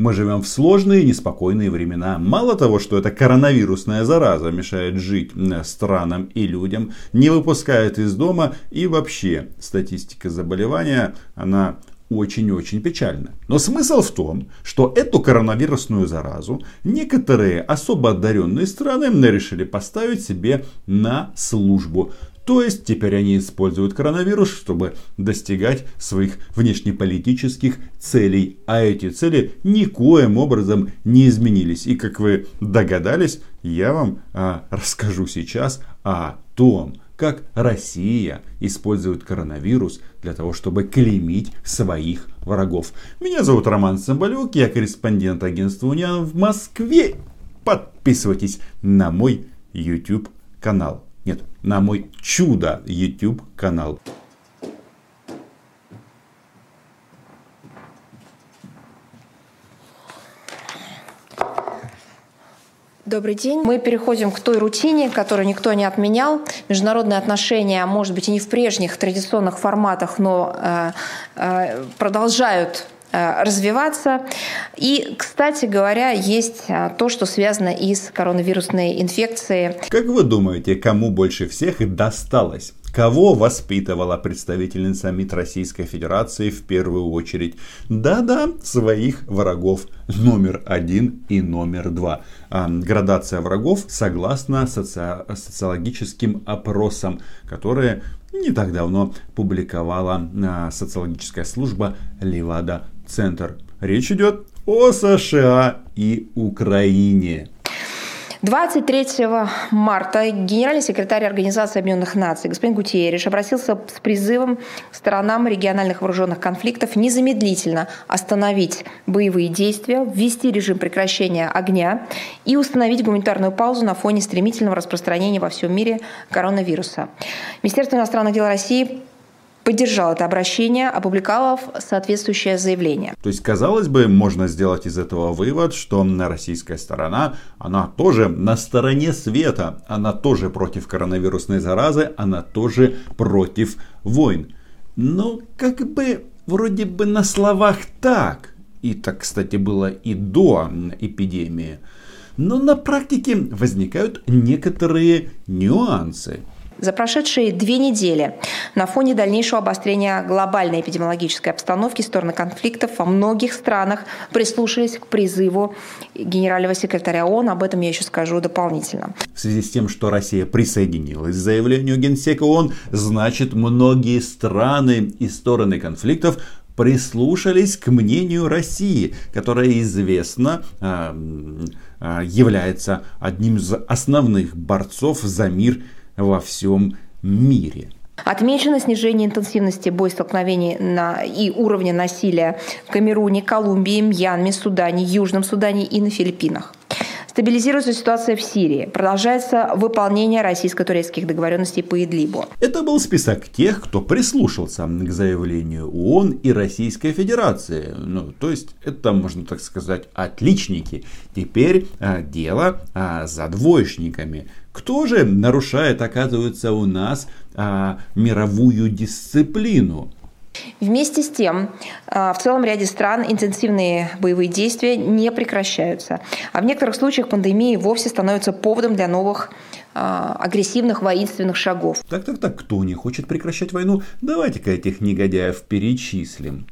Мы живем в сложные неспокойные времена. Мало того, что эта коронавирусная зараза мешает жить странам и людям, не выпускает из дома и вообще статистика заболевания, она очень-очень печально. Но смысл в том, что эту коронавирусную заразу некоторые особо одаренные страны решили поставить себе на службу. То есть теперь они используют коронавирус, чтобы достигать своих внешнеполитических целей. А эти цели никоим образом не изменились. И как вы догадались, я вам а, расскажу сейчас о том, как Россия использует коронавирус для того, чтобы клеймить своих врагов. Меня зовут Роман Самбалюк, я корреспондент агентства Униан в Москве. Подписывайтесь на мой YouTube канал. Нет, на мой чудо YouTube канал. Добрый день. Мы переходим к той рутине, которую никто не отменял. Международные отношения, может быть, и не в прежних традиционных форматах, но э, э, продолжают развиваться. И, кстати говоря, есть э, то, что связано и с коронавирусной инфекцией. Как вы думаете, кому больше всех досталось? Кого воспитывала представительница МИД Российской Федерации в первую очередь? Да-да, своих врагов номер один и номер два. А, градация врагов согласно соци... социологическим опросам, которые не так давно публиковала а, социологическая служба Левада Центр. Речь идет о США и Украине. 23 марта генеральный секретарь Организации Объединенных Наций господин Гутиериш обратился с призывом к сторонам региональных вооруженных конфликтов незамедлительно остановить боевые действия, ввести режим прекращения огня и установить гуманитарную паузу на фоне стремительного распространения во всем мире коронавируса. Министерство иностранных дел России поддержал это обращение, опубликовав соответствующее заявление. То есть, казалось бы, можно сделать из этого вывод, что российская сторона, она тоже на стороне света, она тоже против коронавирусной заразы, она тоже против войн. Но как бы вроде бы на словах так. И так, кстати, было и до эпидемии. Но на практике возникают некоторые нюансы. За прошедшие две недели на фоне дальнейшего обострения глобальной эпидемиологической обстановки стороны конфликтов во многих странах прислушались к призыву генерального секретаря ООН. Об этом я еще скажу дополнительно. В связи с тем, что Россия присоединилась к заявлению Генсека ООН, значит многие страны и стороны конфликтов прислушались к мнению России, которая известно а, а, является одним из основных борцов за мир во всем мире. Отмечено снижение интенсивности боестолкновений на, и уровня насилия в Камеруне, Колумбии, Мьянме, Судане, Южном Судане и на Филиппинах. Стабилизируется ситуация в Сирии. Продолжается выполнение российско-турецких договоренностей по Идлибу. Это был список тех, кто прислушался к заявлению ООН и Российской Федерации. Ну, то есть, это, можно так сказать, отличники. Теперь а, дело а, за двоечниками. Кто же нарушает, оказывается, у нас а, мировую дисциплину? Вместе с тем, а, в целом ряде стран интенсивные боевые действия не прекращаются. А в некоторых случаях пандемии вовсе становится поводом для новых агрессивных воинственных шагов. Так, так, так, кто не хочет прекращать войну? Давайте-ка этих негодяев перечислим.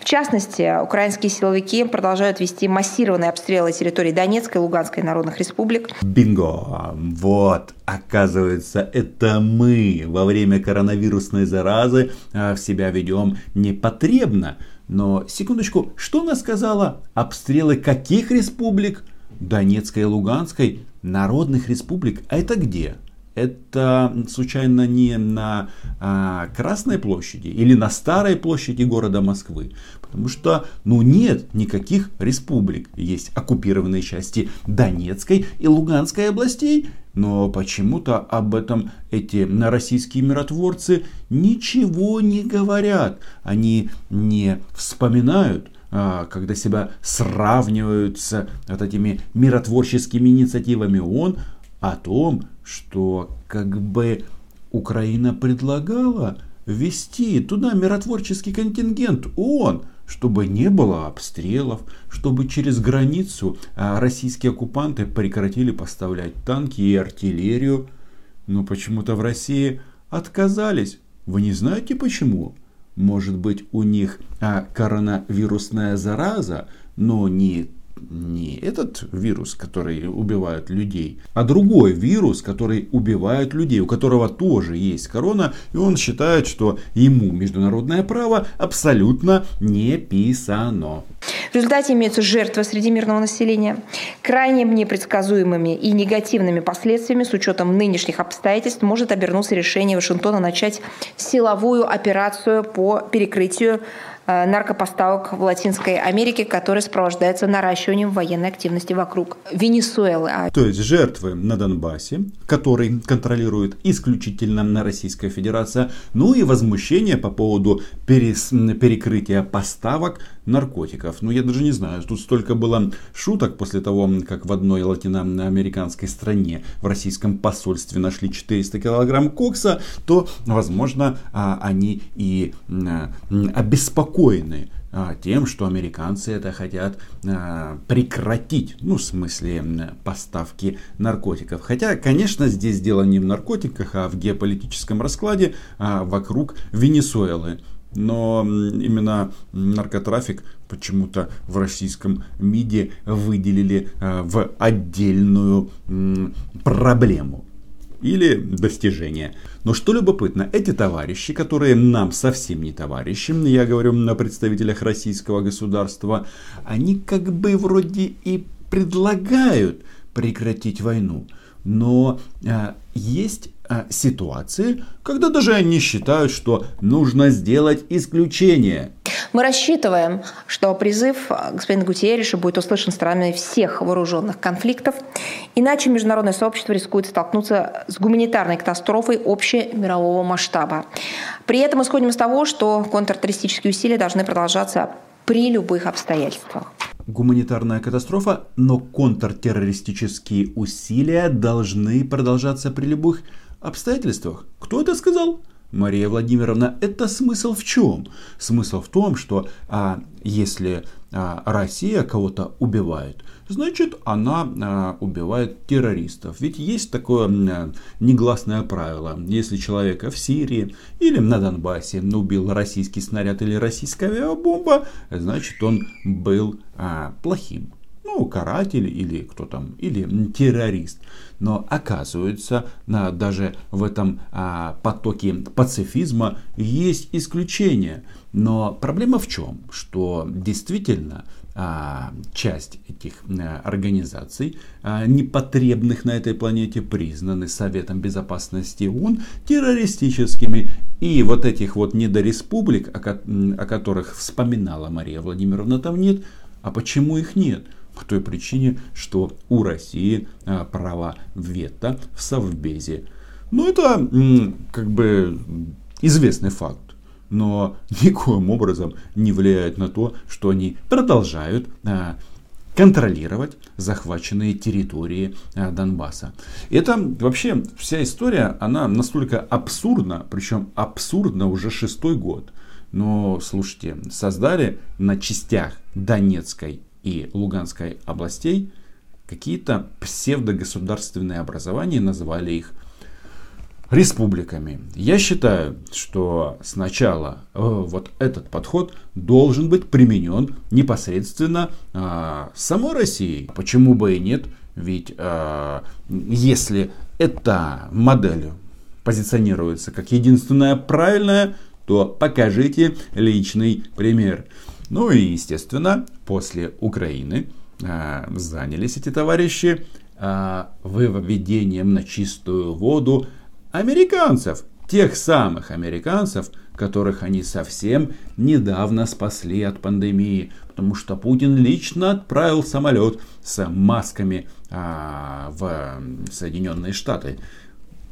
В частности, украинские силовики продолжают вести массированные обстрелы территории Донецкой и Луганской народных республик. Бинго! Вот, оказывается, это мы во время коронавирусной заразы а, в себя ведем непотребно. Но, секундочку, что она сказала? Обстрелы каких республик? Донецкой и Луганской? народных республик. А это где? Это случайно не на а, Красной площади или на Старой площади города Москвы? Потому что, ну нет никаких республик. Есть оккупированные части Донецкой и Луганской областей. Но почему-то об этом эти российские миротворцы ничего не говорят. Они не вспоминают когда себя сравнивают с вот этими миротворческими инициативами ООН, о том, что как бы Украина предлагала ввести туда миротворческий контингент ООН, чтобы не было обстрелов, чтобы через границу а, российские оккупанты прекратили поставлять танки и артиллерию. Но почему-то в России отказались. Вы не знаете почему? Может быть у них а, коронавирусная зараза, но не не этот вирус, который убивает людей, а другой вирус, который убивает людей, у которого тоже есть корона, и он считает, что ему международное право абсолютно не писано. В результате имеются жертвы среди мирного населения. Крайне непредсказуемыми и негативными последствиями с учетом нынешних обстоятельств может обернуться решение Вашингтона начать силовую операцию по перекрытию наркопоставок в Латинской Америке, который сопровождается наращиванием военной активности вокруг Венесуэлы. А То есть жертвы на Донбассе, который контролирует исключительно Российская Федерация, ну и возмущение по поводу перес... перекрытия поставок наркотиков. Ну, я даже не знаю, тут столько было шуток после того, как в одной латиноамериканской стране в российском посольстве нашли 400 килограмм кокса, то, возможно, а, они и обеспокоены а, тем, что американцы это хотят а, прекратить, ну, в смысле поставки наркотиков. Хотя, конечно, здесь дело не в наркотиках, а в геополитическом раскладе вокруг Венесуэлы но именно наркотрафик почему-то в российском МИДе выделили э, в отдельную проблему или достижение. Но что любопытно, эти товарищи, которые нам совсем не товарищи, я говорю на представителях российского государства, они как бы вроде и предлагают прекратить войну. Но э, есть ситуации, когда даже они считают, что нужно сделать исключение. Мы рассчитываем, что призыв господина Гутерриша будет услышан странами всех вооруженных конфликтов, иначе международное сообщество рискует столкнуться с гуманитарной катастрофой общемирового масштаба. При этом исходим из того, что контртеррористические усилия должны продолжаться при любых обстоятельствах гуманитарная катастрофа, но контртеррористические усилия должны продолжаться при любых обстоятельствах. Кто это сказал? Мария Владимировна, это смысл в чем? Смысл в том, что а, если а, Россия кого-то убивает, значит она а, убивает террористов. Ведь есть такое а, негласное правило. Если человека в Сирии или на Донбассе убил российский снаряд или российская авиабомба, значит он был а, плохим ну, каратель или кто там, или террорист. Но оказывается, на, даже в этом а, потоке пацифизма есть исключения. Но проблема в чем? Что действительно а, часть этих а, организаций, а, непотребных на этой планете, признаны Советом Безопасности ООН террористическими. И вот этих вот недореспублик, о, о которых вспоминала Мария Владимировна, там нет. А почему их нет? По той причине, что у России а, права вето в Совбезе. Ну, это как бы известный факт но никоим образом не влияет на то, что они продолжают а, контролировать захваченные территории а, Донбасса. Это вообще вся история, она настолько абсурдна, причем абсурдна уже шестой год. Но слушайте, создали на частях Донецкой и Луганской областей какие-то псевдогосударственные образования, назвали их республиками. Я считаю, что сначала э, вот этот подход должен быть применен непосредственно э, самой Россией. Почему бы и нет? Ведь э, если эта модель позиционируется как единственная правильная, то покажите личный пример. Ну и, естественно, после Украины э, занялись эти товарищи э, выведением на чистую воду американцев. Тех самых американцев, которых они совсем недавно спасли от пандемии. Потому что Путин лично отправил самолет с масками а, в Соединенные Штаты.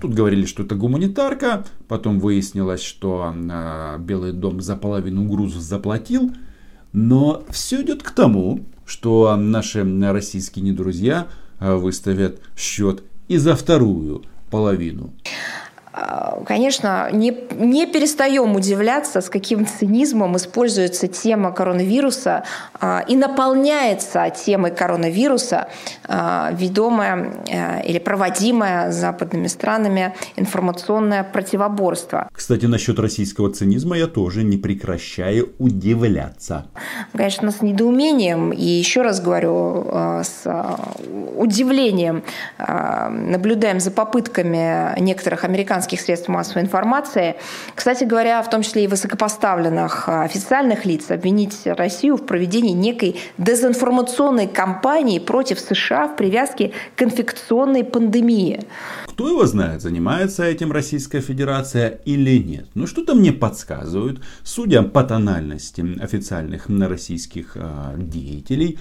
Тут говорили, что это гуманитарка, потом выяснилось, что а, Белый дом за половину груза заплатил. Но все идет к тому, что наши российские недрузья а, выставят счет и за вторую половину. А, конечно, не, не перестаем удивляться, с каким цинизмом используется тема коронавируса а, и наполняется темой коронавируса а, ведомая или проводимая западными странами информационное противоборство. Кстати, насчет российского цинизма я тоже не прекращаю удивляться. Конечно, с недоумением и еще раз говорю, с удивлением наблюдаем за попытками некоторых американских американских средств массовой информации. Кстати говоря, в том числе и высокопоставленных а, официальных лиц обвинить Россию в проведении некой дезинформационной кампании против США в привязке к инфекционной пандемии. Кто его знает, занимается этим Российская Федерация или нет. Но что-то мне подсказывают, судя по тональности официальных российских а, деятелей,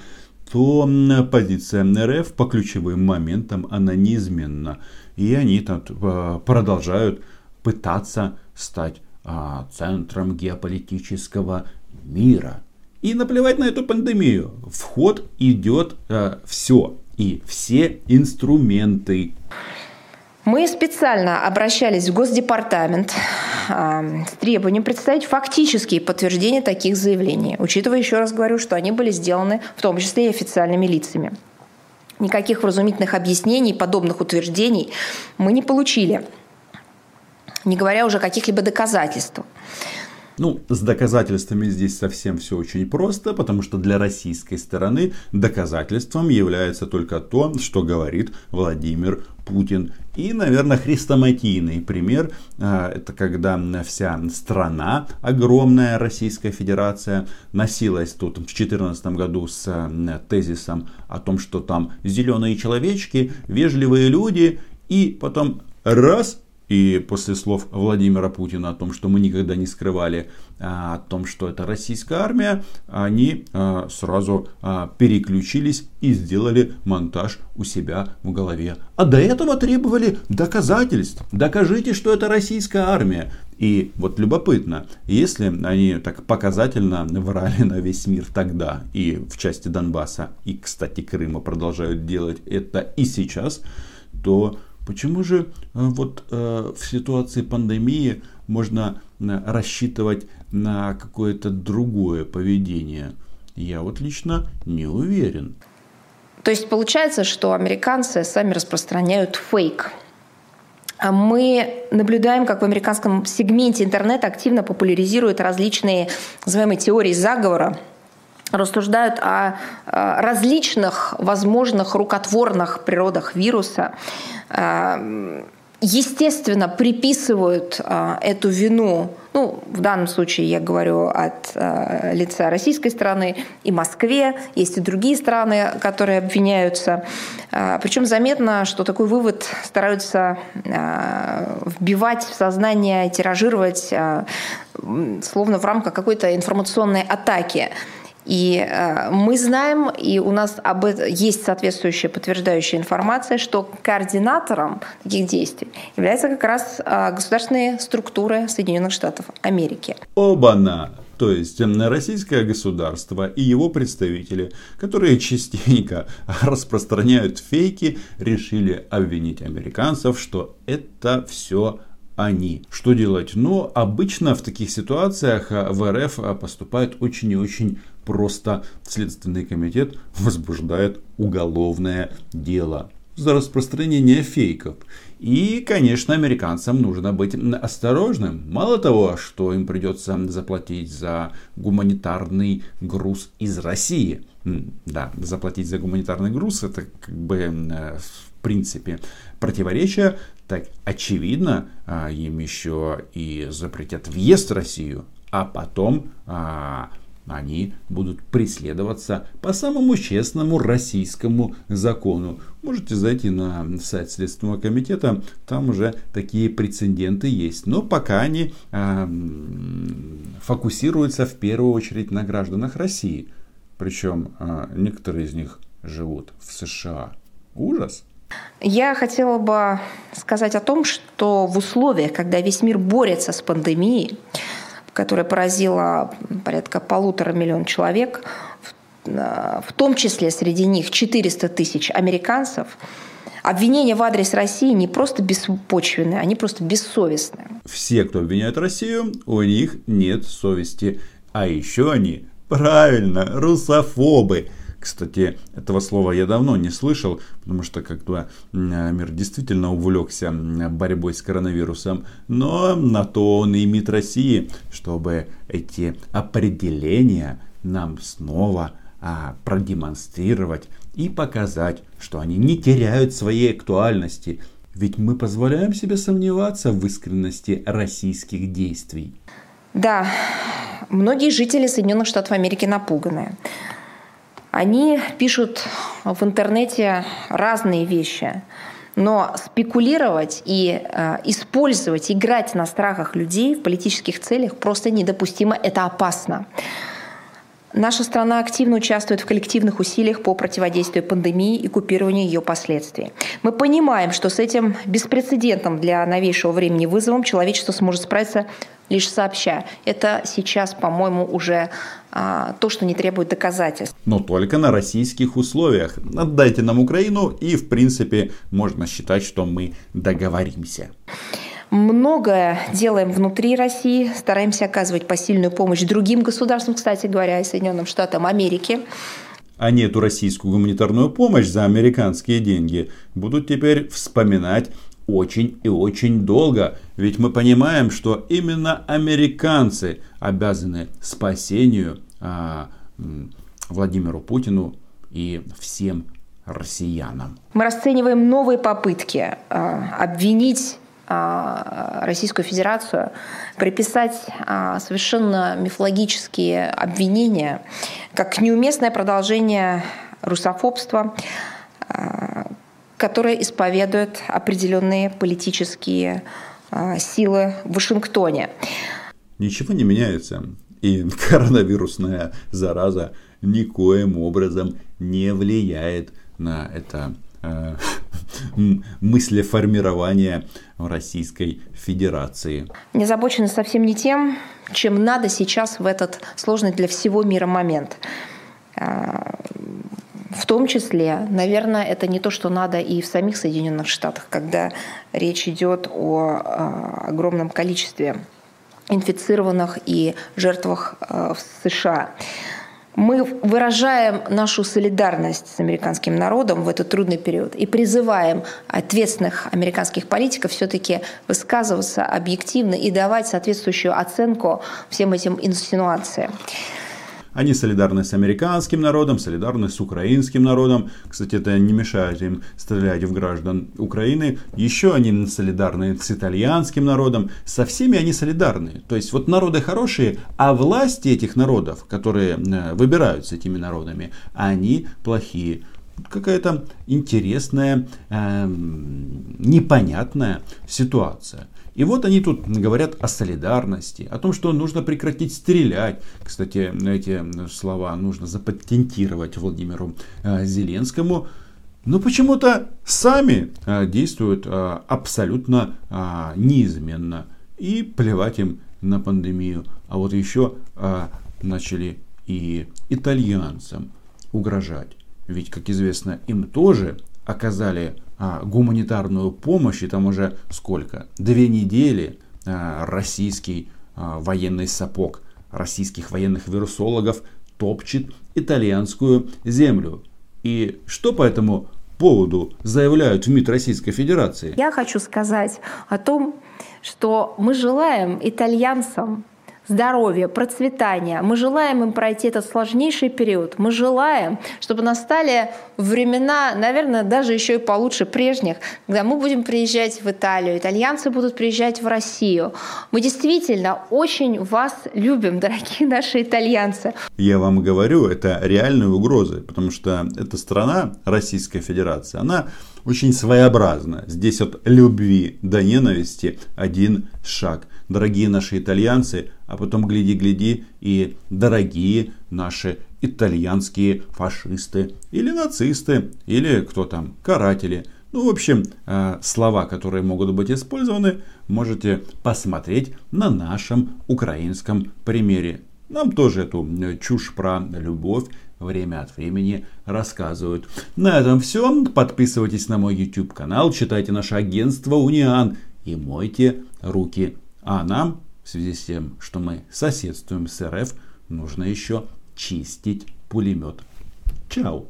то позиция РФ по ключевым моментам она неизменна. И они там э, продолжают пытаться стать а, центром геополитического мира. И наплевать на эту пандемию. В ход идет а, все. И все инструменты. Мы специально обращались в Госдепартамент э, с требованием представить фактические подтверждения таких заявлений, учитывая, еще раз говорю, что они были сделаны в том числе и официальными лицами. Никаких вразумительных объяснений, подобных утверждений мы не получили, не говоря уже о каких-либо доказательствах. Ну, с доказательствами здесь совсем все очень просто, потому что для российской стороны доказательством является только то, что говорит Владимир Путин. И, наверное, хрестоматийный пример, а, это когда вся страна, огромная Российская Федерация, носилась тут в 2014 году с тезисом о том, что там зеленые человечки, вежливые люди, и потом раз и после слов Владимира Путина о том, что мы никогда не скрывали а, о том, что это российская армия, они а, сразу а, переключились и сделали монтаж у себя в голове. А до этого требовали доказательств. Докажите, что это российская армия. И вот любопытно, если они так показательно врали на весь мир тогда и в части Донбасса, и, кстати, Крыма продолжают делать это и сейчас, то Почему же э, вот э, в ситуации пандемии можно э, рассчитывать на какое-то другое поведение? Я вот лично не уверен. То есть получается, что американцы сами распространяют фейк. А мы наблюдаем, как в американском сегменте интернета активно популяризируют различные, называемые, теории заговора, рассуждают о различных возможных рукотворных природах вируса, Эм, естественно, приписывают э, эту вину, ну, в данном случае я говорю от э, лица российской стороны, и Москве, есть и другие страны, которые обвиняются. Э, причем заметно, что такой вывод стараются вбивать в сознание, тиражировать, словно в рамках какой-то информационной атаки. И э, мы знаем, и у нас об этом есть соответствующая подтверждающая информация, что координатором таких действий являются как раз э, государственные структуры Соединенных Штатов Америки. Оба-на! То есть российское государство и его представители, которые частенько распространяют фейки, решили обвинить американцев, что это все они. Что делать? Ну, обычно в таких ситуациях э, в РФ поступает очень и очень просто. Следственный комитет возбуждает уголовное дело за распространение фейков. И, конечно, американцам нужно быть осторожным. Мало того, что им придется заплатить за гуманитарный груз из России. Да, заплатить за гуманитарный груз это как бы э, в принципе противоречие так очевидно, а, им еще и запретят въезд в Россию, а потом а, они будут преследоваться по самому честному российскому закону. Можете зайти на сайт Следственного комитета, там уже такие прецеденты есть. Но пока они э, фокусируются в первую очередь на гражданах России. Причем э, некоторые из них живут в США. Ужас. Я хотела бы сказать о том, что в условиях, когда весь мир борется с пандемией, которая поразила порядка полутора миллиона человек, в том числе среди них 400 тысяч американцев, Обвинения в адрес России не просто беспочвенные, они просто бессовестные. Все, кто обвиняют Россию, у них нет совести. А еще они, правильно, русофобы. Кстати, этого слова я давно не слышал, потому что как-то мир действительно увлекся борьбой с коронавирусом. Но на то он и МИД России, чтобы эти определения нам снова а, продемонстрировать и показать, что они не теряют своей актуальности. Ведь мы позволяем себе сомневаться в искренности российских действий. Да, многие жители Соединенных Штатов Америки напуганы. Они пишут в интернете разные вещи. Но спекулировать и э, использовать, играть на страхах людей в политических целях просто недопустимо. Это опасно. Наша страна активно участвует в коллективных усилиях по противодействию пандемии и купированию ее последствий. Мы понимаем, что с этим беспрецедентным для новейшего времени вызовом человечество сможет справиться лишь сообща. Это сейчас, по-моему, уже то, что не требует доказательств. Но только на российских условиях. Отдайте нам Украину, и, в принципе, можно считать, что мы договоримся. Многое делаем внутри России, стараемся оказывать посильную помощь другим государствам, кстати говоря, и Соединенным Штатам Америки. Они эту российскую гуманитарную помощь за американские деньги будут теперь вспоминать очень и очень долго. Ведь мы понимаем, что именно американцы обязаны спасению а, Владимиру Путину и всем россиянам. Мы расцениваем новые попытки а, обвинить а, Российскую Федерацию, приписать а, совершенно мифологические обвинения как неуместное продолжение русофобства, а, которое исповедует определенные политические силы в Вашингтоне. Ничего не меняется. И коронавирусная зараза никоим образом не влияет на это э, мыслеформирования Российской Федерации. Не озабочены совсем не тем, чем надо сейчас в этот сложный для всего мира момент. В том числе, наверное, это не то, что надо и в самих Соединенных Штатах, когда речь идет о а, огромном количестве инфицированных и жертвах а, в США. Мы выражаем нашу солидарность с американским народом в этот трудный период и призываем ответственных американских политиков все-таки высказываться объективно и давать соответствующую оценку всем этим инсинуациям. Они солидарны с американским народом, солидарны с украинским народом. Кстати, это не мешает им стрелять в граждан Украины. Еще они солидарны с итальянским народом. Со всеми они солидарны. То есть вот народы хорошие, а власти этих народов, которые э, выбираются этими народами, они плохие какая-то интересная, э, непонятная ситуация. И вот они тут говорят о солидарности, о том, что нужно прекратить стрелять. Кстати, эти слова нужно запатентировать Владимиру э, Зеленскому. Но почему-то сами э, действуют э, абсолютно неизменно. И плевать им на пандемию. А вот еще начали и итальянцам угрожать. Ведь, как известно, им тоже оказали гуманитарную помощь, и там уже сколько? Две недели а, российский а, военный сапог российских военных вирусологов топчет итальянскую землю. И что по этому поводу заявляют в МИД Российской Федерации? Я хочу сказать о том, что мы желаем итальянцам здоровья, процветания. Мы желаем им пройти этот сложнейший период. Мы желаем, чтобы настали времена, наверное, даже еще и получше прежних, когда мы будем приезжать в Италию, итальянцы будут приезжать в Россию. Мы действительно очень вас любим, дорогие наши итальянцы. Я вам говорю, это реальные угрозы, потому что эта страна, Российская Федерация, она очень своеобразна. Здесь от любви до ненависти один шаг. Дорогие наши итальянцы, а потом гляди-гляди и дорогие наши итальянские фашисты или нацисты, или кто там, каратели. Ну, в общем, э, слова, которые могут быть использованы, можете посмотреть на нашем украинском примере. Нам тоже эту э, чушь про любовь время от времени рассказывают. На этом все. Подписывайтесь на мой YouTube канал, читайте наше агентство Униан и мойте руки. А нам, в связи с тем, что мы соседствуем с РФ, нужно еще чистить пулемет. Чао!